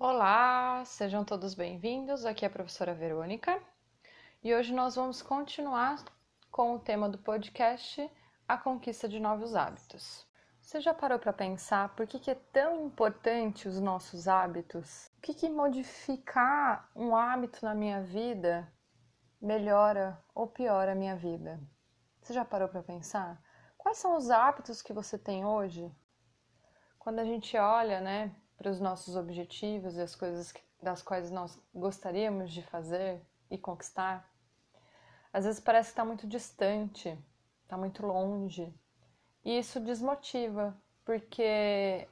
Olá, sejam todos bem-vindos. Aqui é a professora Verônica e hoje nós vamos continuar com o tema do podcast A Conquista de Novos Hábitos. Você já parou para pensar por que, que, é tão importante os nossos hábitos? O que, que modificar um hábito na minha vida melhora ou piora a minha vida? Você já parou para pensar? Quais são os hábitos que você tem hoje? Quando a gente olha, né, para os nossos objetivos e as coisas das quais nós gostaríamos de fazer e conquistar, às vezes parece que está muito distante, está muito longe. E isso desmotiva, porque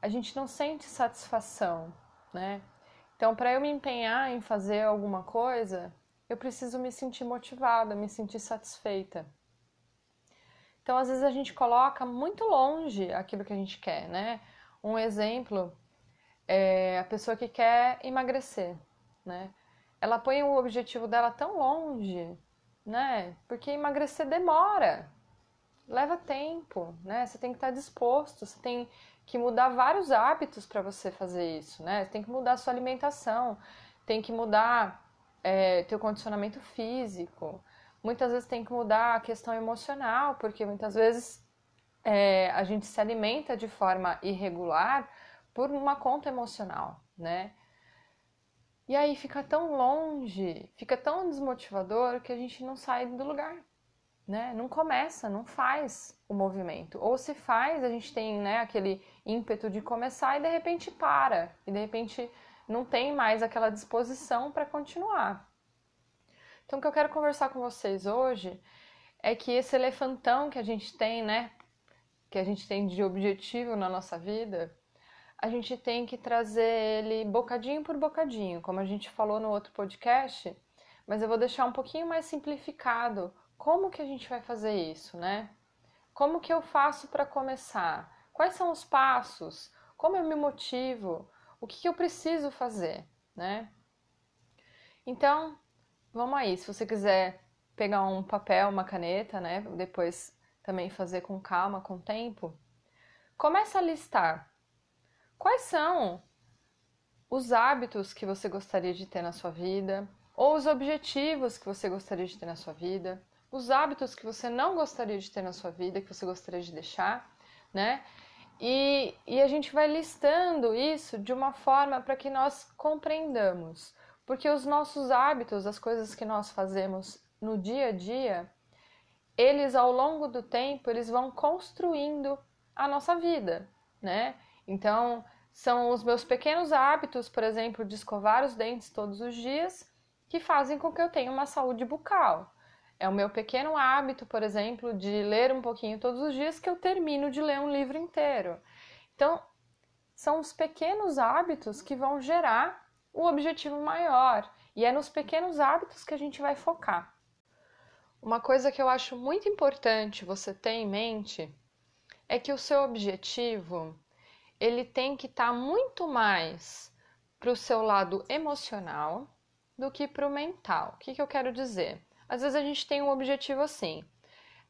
a gente não sente satisfação, né? Então, para eu me empenhar em fazer alguma coisa, eu preciso me sentir motivada, me sentir satisfeita. Então, às vezes a gente coloca muito longe aquilo que a gente quer, né? Um exemplo é a pessoa que quer emagrecer, né? Ela põe o objetivo dela tão longe, né? Porque emagrecer demora, leva tempo, né? Você tem que estar disposto, você tem que mudar vários hábitos para você fazer isso, né? Você tem que mudar a sua alimentação, tem que mudar é, teu condicionamento físico. Muitas vezes tem que mudar a questão emocional, porque muitas vezes é, a gente se alimenta de forma irregular por uma conta emocional, né? E aí fica tão longe, fica tão desmotivador que a gente não sai do lugar, né? Não começa, não faz o movimento. Ou se faz, a gente tem, né, aquele ímpeto de começar e de repente para, e de repente não tem mais aquela disposição para continuar. Então, o que eu quero conversar com vocês hoje é que esse elefantão que a gente tem, né, que a gente tem de objetivo na nossa vida, a gente tem que trazer ele bocadinho por bocadinho, como a gente falou no outro podcast, mas eu vou deixar um pouquinho mais simplificado como que a gente vai fazer isso, né? Como que eu faço para começar? Quais são os passos? Como eu me motivo? O que, que eu preciso fazer, né? Então, vamos aí. Se você quiser pegar um papel, uma caneta, né? Depois também fazer com calma, com tempo. Começa a listar Quais são os hábitos que você gostaria de ter na sua vida? Ou os objetivos que você gostaria de ter na sua vida? Os hábitos que você não gostaria de ter na sua vida, que você gostaria de deixar, né? E, e a gente vai listando isso de uma forma para que nós compreendamos. Porque os nossos hábitos, as coisas que nós fazemos no dia a dia, eles ao longo do tempo, eles vão construindo a nossa vida, né? Então, são os meus pequenos hábitos, por exemplo, de escovar os dentes todos os dias, que fazem com que eu tenha uma saúde bucal. É o meu pequeno hábito, por exemplo, de ler um pouquinho todos os dias que eu termino de ler um livro inteiro. Então, são os pequenos hábitos que vão gerar o objetivo maior. E é nos pequenos hábitos que a gente vai focar. Uma coisa que eu acho muito importante você ter em mente é que o seu objetivo ele tem que estar tá muito mais para o seu lado emocional do que para o mental. O que, que eu quero dizer? Às vezes a gente tem um objetivo assim,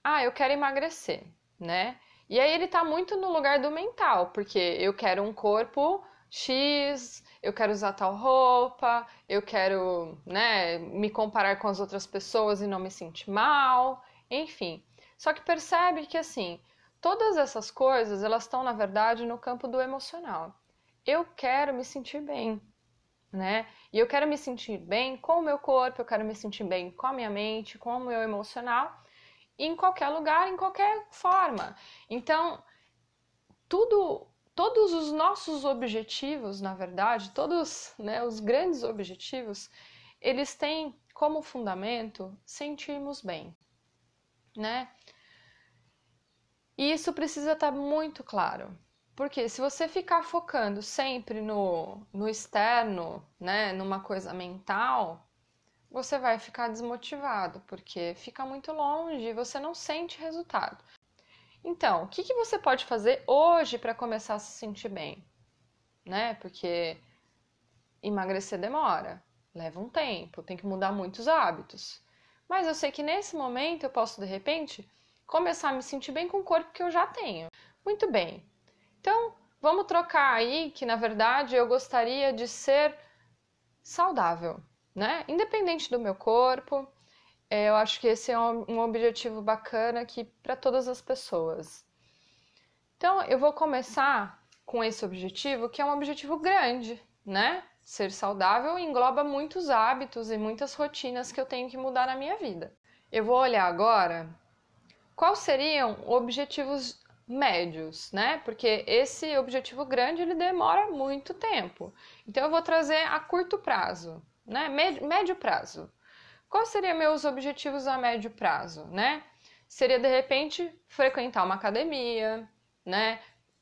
ah, eu quero emagrecer, né? E aí ele está muito no lugar do mental, porque eu quero um corpo X, eu quero usar tal roupa, eu quero, né, me comparar com as outras pessoas e não me sentir mal, enfim. Só que percebe que assim, Todas essas coisas, elas estão na verdade no campo do emocional. Eu quero me sentir bem, né? E eu quero me sentir bem com o meu corpo, eu quero me sentir bem com a minha mente, com o meu emocional, em qualquer lugar, em qualquer forma. Então, tudo todos os nossos objetivos, na verdade, todos né, os grandes objetivos, eles têm como fundamento sentirmos bem, né? E isso precisa estar tá muito claro. Porque se você ficar focando sempre no, no externo, né, numa coisa mental, você vai ficar desmotivado, porque fica muito longe e você não sente resultado. Então, o que, que você pode fazer hoje para começar a se sentir bem? Né? Porque emagrecer demora, leva um tempo, tem que mudar muitos hábitos. Mas eu sei que nesse momento eu posso, de repente, começar a me sentir bem com o corpo que eu já tenho. Muito bem. Então, vamos trocar aí que na verdade eu gostaria de ser saudável, né? Independente do meu corpo, é, eu acho que esse é um, objetivo bacana aqui para todas as pessoas. Então, eu vou começar com esse objetivo, que é um objetivo grande, né? Ser saudável engloba muitos hábitos e muitas rotinas que eu tenho que mudar na minha vida. Eu vou olhar agora quais seriam objetivos médios, né? Porque esse objetivo grande ele demora muito tempo. Então eu vou trazer a curto prazo, né? Médio prazo. Quais seriam meus objetivos a médio prazo, né? Seria de repente frequentar uma academia, né?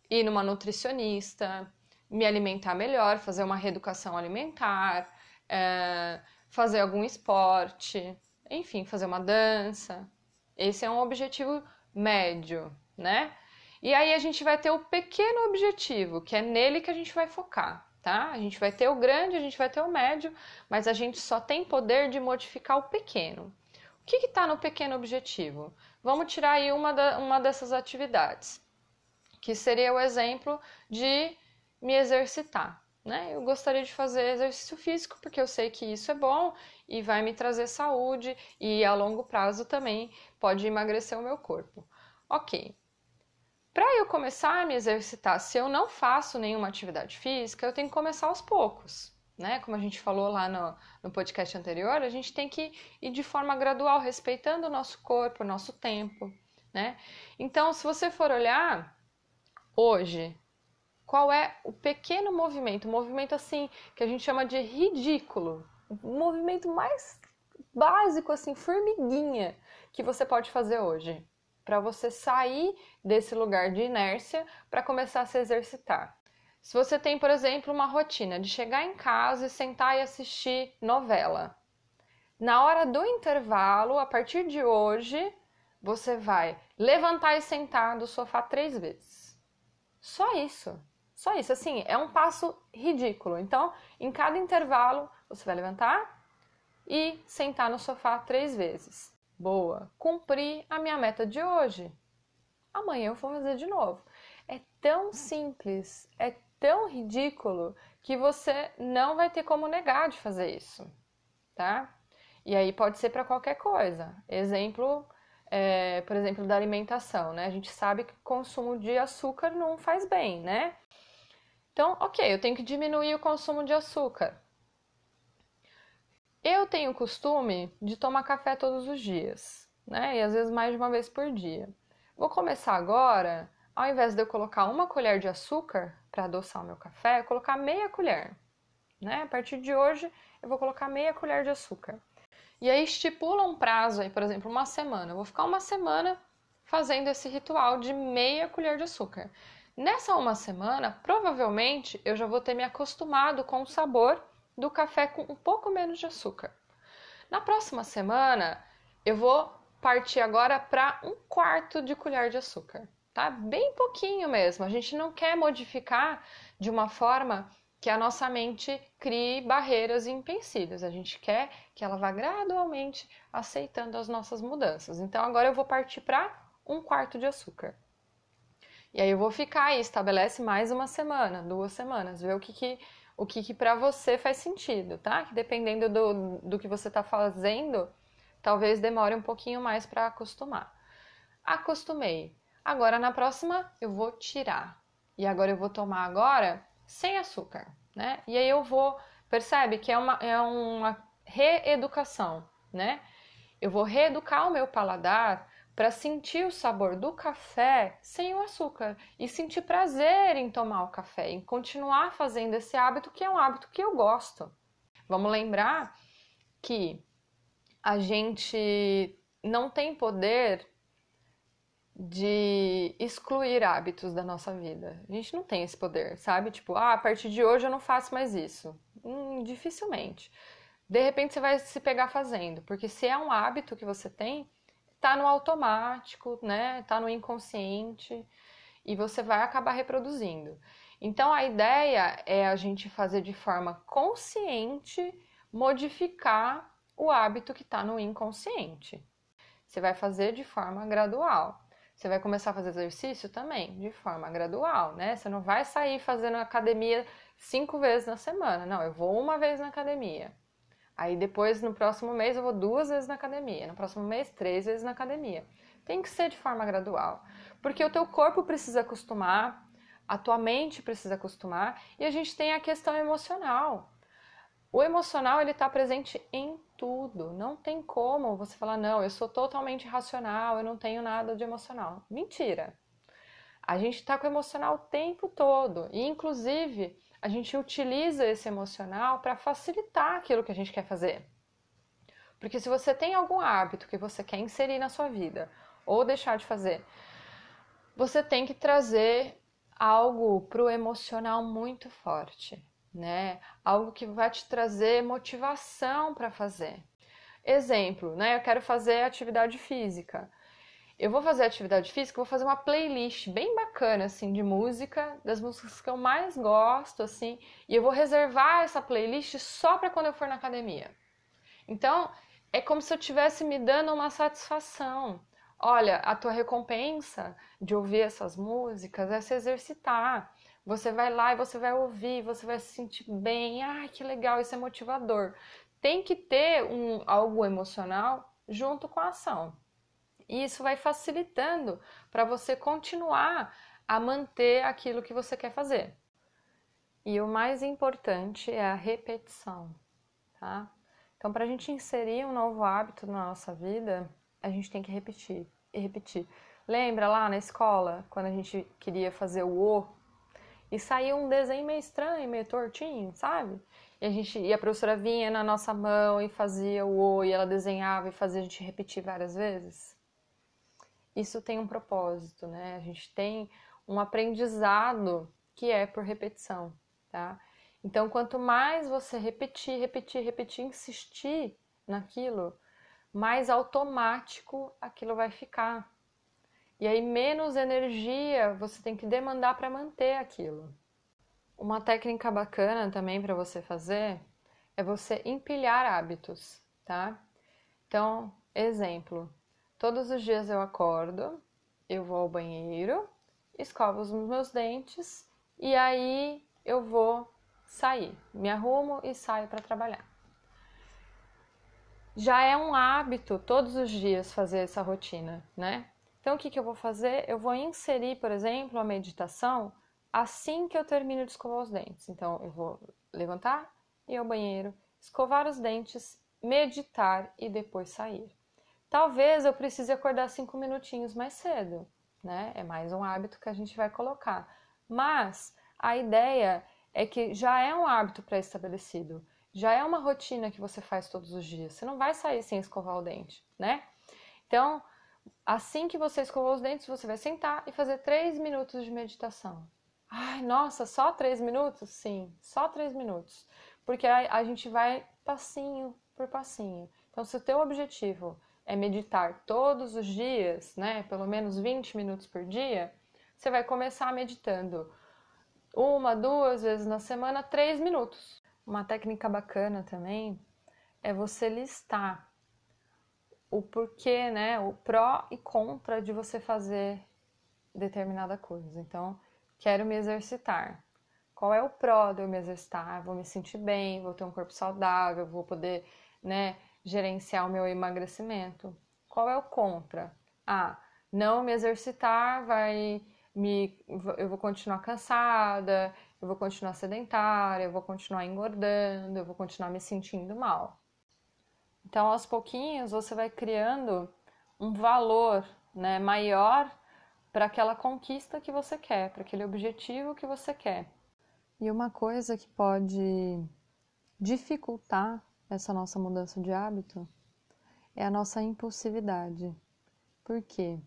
Ir numa nutricionista, me alimentar melhor, fazer uma reeducação alimentar, é, fazer algum esporte, enfim, fazer uma dança. Esse é um objetivo médio, né? E aí a gente vai ter o pequeno objetivo, que é nele que a gente vai focar, tá? A gente vai ter o grande, a gente vai ter o médio, mas a gente só tem poder de modificar o pequeno. O que está no pequeno objetivo? Vamos tirar aí uma, da, uma dessas atividades, que seria o exemplo de me exercitar. Né? Eu gostaria de fazer exercício físico porque eu sei que isso é bom e vai me trazer saúde e a longo prazo também pode emagrecer o meu corpo. Ok. Para eu começar a me exercitar, se eu não faço nenhuma atividade física, eu tenho que começar aos poucos. Né? Como a gente falou lá no, no podcast anterior, a gente tem que ir de forma gradual, respeitando o nosso corpo, o nosso tempo. Né? Então, se você for olhar hoje, qual é o pequeno movimento, um movimento assim que a gente chama de ridículo, o movimento mais básico assim, formiguinha que você pode fazer hoje, para você sair desse lugar de inércia para começar a se exercitar. Se você tem, por exemplo, uma rotina de chegar em casa e sentar e assistir novela, na hora do intervalo, a partir de hoje, você vai levantar e sentar do sofá três vezes. Só isso. Só isso, assim, é um passo ridículo. Então, em cada intervalo, você vai levantar e sentar no sofá três vezes. Boa, cumpri a minha meta de hoje. Amanhã eu vou fazer de novo. É tão simples, é tão ridículo que você não vai ter como negar de fazer isso, tá? E aí pode ser para qualquer coisa. Exemplo, é, por exemplo, da alimentação, né? A gente sabe que o consumo de açúcar não faz bem, né? Então, ok, eu tenho que diminuir o consumo de açúcar. Eu tenho o costume de tomar café todos os dias, né? E às vezes mais de uma vez por dia. Vou começar agora, ao invés de eu colocar uma colher de açúcar para adoçar o meu café, eu colocar meia colher. Né? A partir de hoje, eu vou colocar meia colher de açúcar. E aí estipula um prazo aí, por exemplo, uma semana. Eu vou ficar uma semana fazendo esse ritual de meia colher de açúcar. Nessa uma semana, provavelmente eu já vou ter me acostumado com o sabor do café com um pouco menos de açúcar. Na próxima semana, eu vou partir agora para um quarto de colher de açúcar, tá? Bem pouquinho mesmo. A gente não quer modificar de uma forma que a nossa mente crie barreiras e empecilhos. A gente quer que ela vá gradualmente aceitando as nossas mudanças. Então agora eu vou partir para um quarto de açúcar. E aí eu vou ficar e estabelece mais uma semana, duas semanas, ver o que, que o que, que para você faz sentido, tá? Que dependendo do, do que você está fazendo, talvez demore um pouquinho mais para acostumar. Acostumei. Agora na próxima eu vou tirar. E agora eu vou tomar agora sem açúcar, né? E aí eu vou, percebe que é uma, é uma reeducação, né? Eu vou reeducar o meu paladar para sentir o sabor do café sem o açúcar e sentir prazer em tomar o café, em continuar fazendo esse hábito que é um hábito que eu gosto. Vamos lembrar que a gente não tem poder de excluir hábitos da nossa vida. A gente não tem esse poder, sabe? Tipo, ah, a partir de hoje eu não faço mais isso. Hum, dificilmente. De repente você vai se pegar fazendo, porque se é um hábito que você tem, tá no automático, né? Tá no inconsciente e você vai acabar reproduzindo. Então a ideia é a gente fazer de forma consciente modificar o hábito que está no inconsciente. Você vai fazer de forma gradual. Você vai começar a fazer exercício também, de forma gradual, né? Você não vai sair fazendo academia cinco vezes na semana. Não, eu vou uma vez na academia. Aí depois, no próximo mês, eu vou duas vezes na academia. No próximo mês, três vezes na academia. Tem que ser de forma gradual. Porque o teu corpo precisa acostumar, a tua mente precisa acostumar, e a gente tem a questão emocional. O emocional ele está presente em tudo. Não tem como você falar, não, eu sou totalmente racional, eu não tenho nada de emocional. Mentira. A gente está com o emocional o tempo todo. E, inclusive, a gente utiliza esse emocional para facilitar aquilo que a gente quer fazer. Porque se você tem algum hábito que você quer inserir na sua vida ou deixar de fazer, você tem que trazer algo para o emocional muito forte né? Algo que vai te trazer motivação para fazer. Exemplo, né? Eu quero fazer atividade física. Eu vou fazer atividade física, vou fazer uma playlist bem bacana assim de música, das músicas que eu mais gosto assim, e eu vou reservar essa playlist só para quando eu for na academia. Então, é como se eu estivesse me dando uma satisfação. Olha, a tua recompensa de ouvir essas músicas é se exercitar. Você vai lá e você vai ouvir, você vai se sentir bem. Ah, que legal, isso é motivador. Tem que ter um, algo emocional junto com a ação. E isso vai facilitando para você continuar a manter aquilo que você quer fazer. E o mais importante é a repetição, tá? Então, para a gente inserir um novo hábito na nossa vida, a gente tem que repetir e repetir. Lembra lá na escola, quando a gente queria fazer o O e saía um desenho meio estranho, meio tortinho, sabe? E a gente, e a professora vinha na nossa mão e fazia o O, e ela desenhava e fazia a gente repetir várias vezes. Isso tem um propósito, né? A gente tem um aprendizado que é por repetição, tá? Então, quanto mais você repetir, repetir, repetir, insistir naquilo, mais automático aquilo vai ficar. E aí, menos energia você tem que demandar para manter aquilo. Uma técnica bacana também para você fazer é você empilhar hábitos, tá? Então, exemplo: todos os dias eu acordo, eu vou ao banheiro, escovo os meus dentes e aí eu vou sair, me arrumo e saio para trabalhar. Já é um hábito todos os dias fazer essa rotina, né? Então, o que, que eu vou fazer? Eu vou inserir, por exemplo, a meditação assim que eu termino de escovar os dentes. Então, eu vou levantar, ir ao banheiro, escovar os dentes, meditar e depois sair. Talvez eu precise acordar cinco minutinhos mais cedo, né? É mais um hábito que a gente vai colocar. Mas a ideia é que já é um hábito pré-estabelecido, já é uma rotina que você faz todos os dias. Você não vai sair sem escovar o dente, né? Então, Assim que você escovou os dentes, você vai sentar e fazer três minutos de meditação. Ai, nossa, só três minutos? Sim, só três minutos. Porque a, a gente vai passinho por passinho. Então, se o teu objetivo é meditar todos os dias, né, pelo menos 20 minutos por dia, você vai começar meditando uma, duas vezes na semana, três minutos. Uma técnica bacana também é você listar o porquê, né, o pró e contra de você fazer determinada coisa. Então, quero me exercitar. Qual é o pró de eu me exercitar? Vou me sentir bem, vou ter um corpo saudável, vou poder, né, gerenciar o meu emagrecimento. Qual é o contra? Ah, não me exercitar vai me eu vou continuar cansada, eu vou continuar sedentária, eu vou continuar engordando, eu vou continuar me sentindo mal. Então, aos pouquinhos, você vai criando um valor né, maior para aquela conquista que você quer, para aquele objetivo que você quer. E uma coisa que pode dificultar essa nossa mudança de hábito é a nossa impulsividade. Por quê?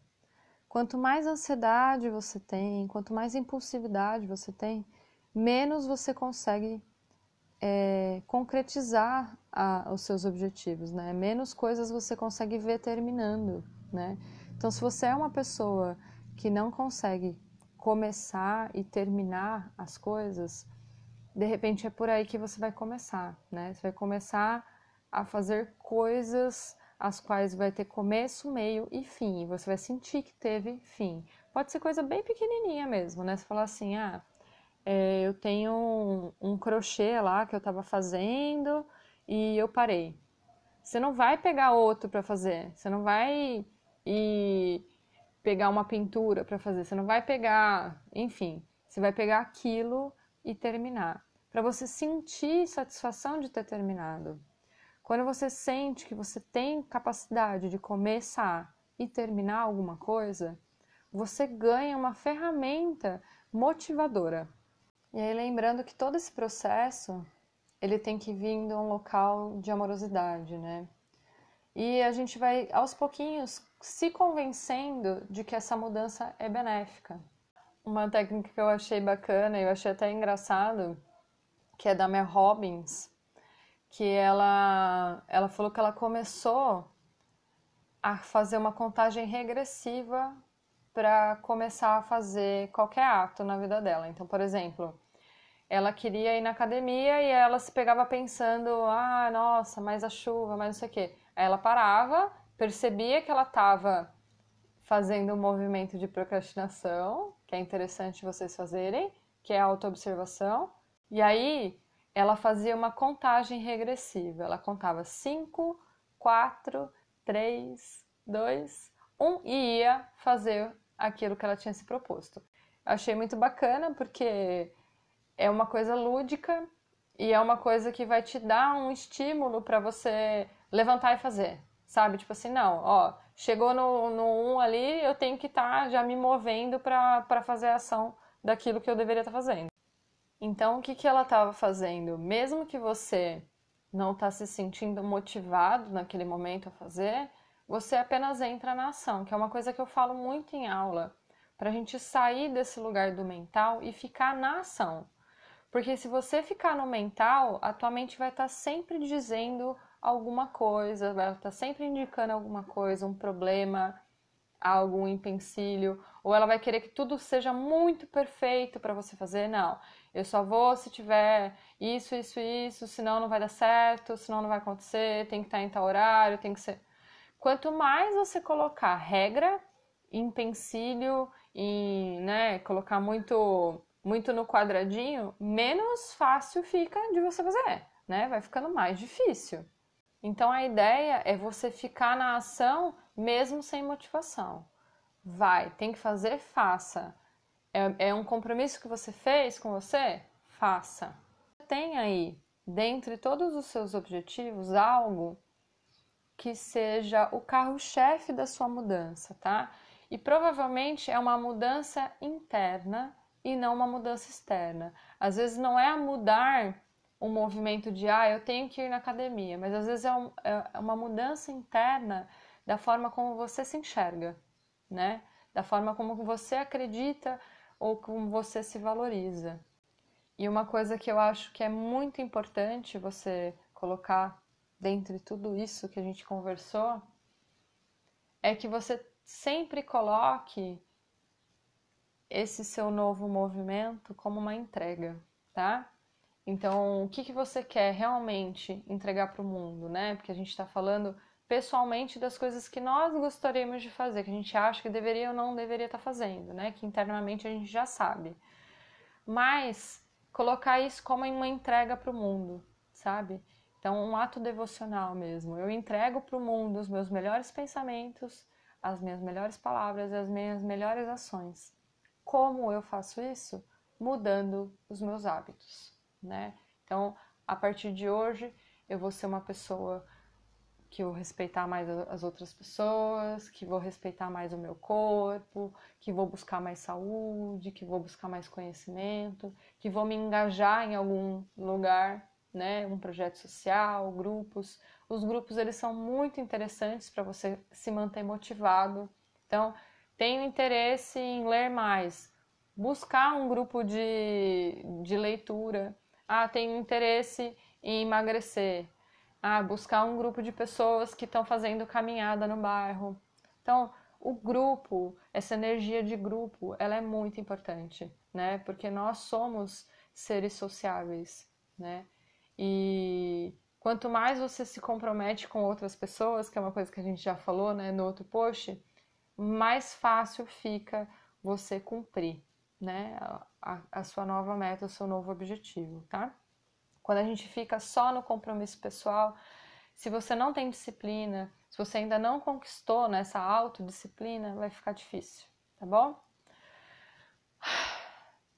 Quanto mais ansiedade você tem, quanto mais impulsividade você tem, menos você consegue é, concretizar a, os seus objetivos, né? Menos coisas você consegue ver terminando, né? Então, se você é uma pessoa que não consegue começar e terminar as coisas, de repente é por aí que você vai começar, né? Você vai começar a fazer coisas as quais vai ter começo, meio e fim. Você vai sentir que teve fim. Pode ser coisa bem pequenininha mesmo, né? Você falar assim, ah, é, eu tenho um, um crochê lá que eu estava fazendo e eu parei. Você não vai pegar outro para fazer. Você não vai ir pegar uma pintura para fazer. Você não vai pegar, enfim, você vai pegar aquilo e terminar. Para você sentir satisfação de ter terminado. Quando você sente que você tem capacidade de começar e terminar alguma coisa, você ganha uma ferramenta motivadora. E aí lembrando que todo esse processo, ele tem que vir de um local de amorosidade, né? E a gente vai aos pouquinhos se convencendo de que essa mudança é benéfica. Uma técnica que eu achei bacana, eu achei até engraçado, que é da Mel Robbins, que ela, ela falou que ela começou a fazer uma contagem regressiva para começar a fazer qualquer ato na vida dela. Então, por exemplo, ela queria ir na academia e ela se pegava pensando: ah, nossa, mais a chuva, mais não sei o quê. Aí ela parava, percebia que ela estava fazendo um movimento de procrastinação, que é interessante vocês fazerem, que é a autoobservação. E aí ela fazia uma contagem regressiva. Ela contava 5, 4, 3, 2, 1 e ia fazer aquilo que ela tinha se proposto. Achei muito bacana porque é uma coisa lúdica e é uma coisa que vai te dar um estímulo para você levantar e fazer, sabe? Tipo assim, não, ó, chegou no, no 1 ali, eu tenho que estar tá já me movendo para fazer a ação daquilo que eu deveria estar tá fazendo. Então, o que, que ela estava fazendo? Mesmo que você não está se sentindo motivado naquele momento a fazer, você apenas entra na ação, que é uma coisa que eu falo muito em aula, para a gente sair desse lugar do mental e ficar na ação. Porque se você ficar no mental, a tua mente vai estar tá sempre dizendo alguma coisa, vai estar tá sempre indicando alguma coisa, um problema, algum empecilho, ou ela vai querer que tudo seja muito perfeito para você fazer. Não, eu só vou se tiver isso, isso, isso, senão não vai dar certo, senão não vai acontecer, tem que estar em tal horário, tem que ser. Quanto mais você colocar regra, empecilho e, né, colocar muito muito no quadradinho, menos fácil fica de você fazer, né? Vai ficando mais difícil. Então a ideia é você ficar na ação mesmo sem motivação. Vai, tem que fazer, faça. É, é um compromisso que você fez com você? Faça. Tem aí, dentre todos os seus objetivos, algo que seja o carro-chefe da sua mudança, tá? E provavelmente é uma mudança interna e não uma mudança externa. Às vezes não é mudar um movimento de ah, eu tenho que ir na academia, mas às vezes é, um, é uma mudança interna da forma como você se enxerga, né? Da forma como você acredita ou como você se valoriza. E uma coisa que eu acho que é muito importante você colocar dentre tudo isso que a gente conversou é que você sempre coloque esse seu novo movimento como uma entrega, tá? Então, o que, que você quer realmente entregar para o mundo, né? Porque a gente está falando pessoalmente das coisas que nós gostaríamos de fazer, que a gente acha que deveria ou não deveria estar tá fazendo, né? Que internamente a gente já sabe. Mas colocar isso como uma entrega para o mundo, sabe? Então, um ato devocional mesmo. Eu entrego para o mundo os meus melhores pensamentos, as minhas melhores palavras e as minhas melhores ações. Como eu faço isso? Mudando os meus hábitos, né? Então, a partir de hoje, eu vou ser uma pessoa que vou respeitar mais as outras pessoas, que vou respeitar mais o meu corpo, que vou buscar mais saúde, que vou buscar mais conhecimento, que vou me engajar em algum lugar, né, um projeto social, grupos. Os grupos eles são muito interessantes para você se manter motivado. Então, tenho interesse em ler mais, buscar um grupo de, de leitura. Ah, tenho interesse em emagrecer ah, buscar um grupo de pessoas que estão fazendo caminhada no bairro. Então, o grupo, essa energia de grupo, ela é muito importante, né? Porque nós somos seres sociáveis, né? E Quanto mais você se compromete com outras pessoas, que é uma coisa que a gente já falou né, no outro post, mais fácil fica você cumprir né, a, a sua nova meta, o seu novo objetivo, tá? Quando a gente fica só no compromisso pessoal, se você não tem disciplina, se você ainda não conquistou nessa né, autodisciplina, vai ficar difícil, tá bom?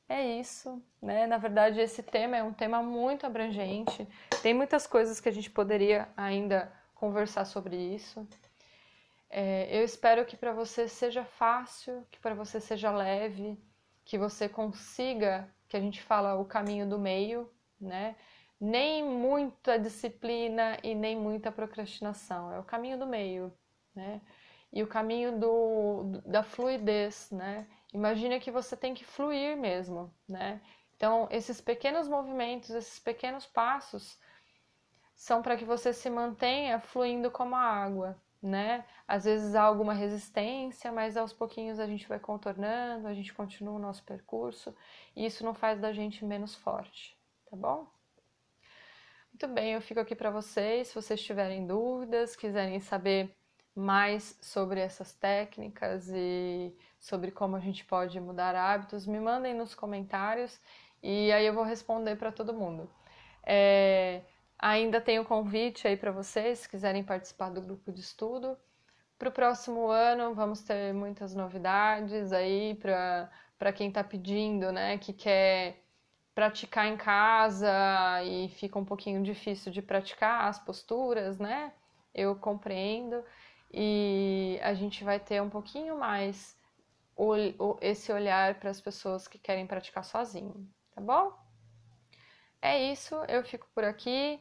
É isso, né? Na verdade, esse tema é um tema muito abrangente. Tem muitas coisas que a gente poderia ainda conversar sobre isso. É, eu espero que para você seja fácil, que para você seja leve, que você consiga, que a gente fala o caminho do meio, né? Nem muita disciplina e nem muita procrastinação. É o caminho do meio, né? E o caminho do, da fluidez, né? Imagina que você tem que fluir mesmo, né? Então, esses pequenos movimentos, esses pequenos passos são para que você se mantenha fluindo como a água, né? Às vezes há alguma resistência, mas aos pouquinhos a gente vai contornando, a gente continua o nosso percurso e isso não faz da gente menos forte, tá bom? Muito bem, eu fico aqui para vocês. Se vocês tiverem dúvidas, quiserem saber mais sobre essas técnicas e sobre como a gente pode mudar hábitos, me mandem nos comentários e aí eu vou responder para todo mundo. É, ainda tenho convite aí para vocês, se quiserem participar do grupo de estudo. Para o próximo ano vamos ter muitas novidades aí para quem está pedindo, né, que quer praticar em casa e fica um pouquinho difícil de praticar as posturas, né? Eu compreendo e a gente vai ter um pouquinho mais esse olhar para as pessoas que querem praticar sozinho, tá bom? É isso, eu fico por aqui.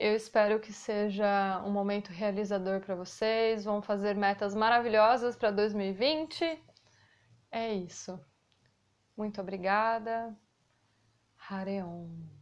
Eu espero que seja um momento realizador para vocês. Vão fazer metas maravilhosas para 2020. É isso. Muito obrigada. Hareon.